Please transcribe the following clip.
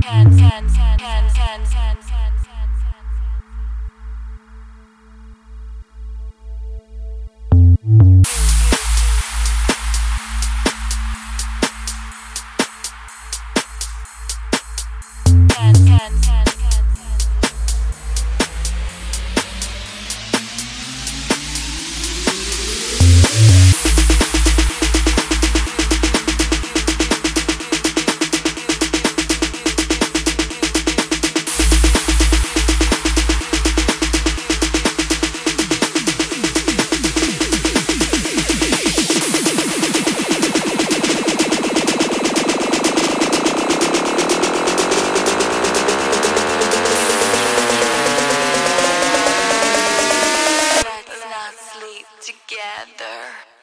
ten, ten, ten. together.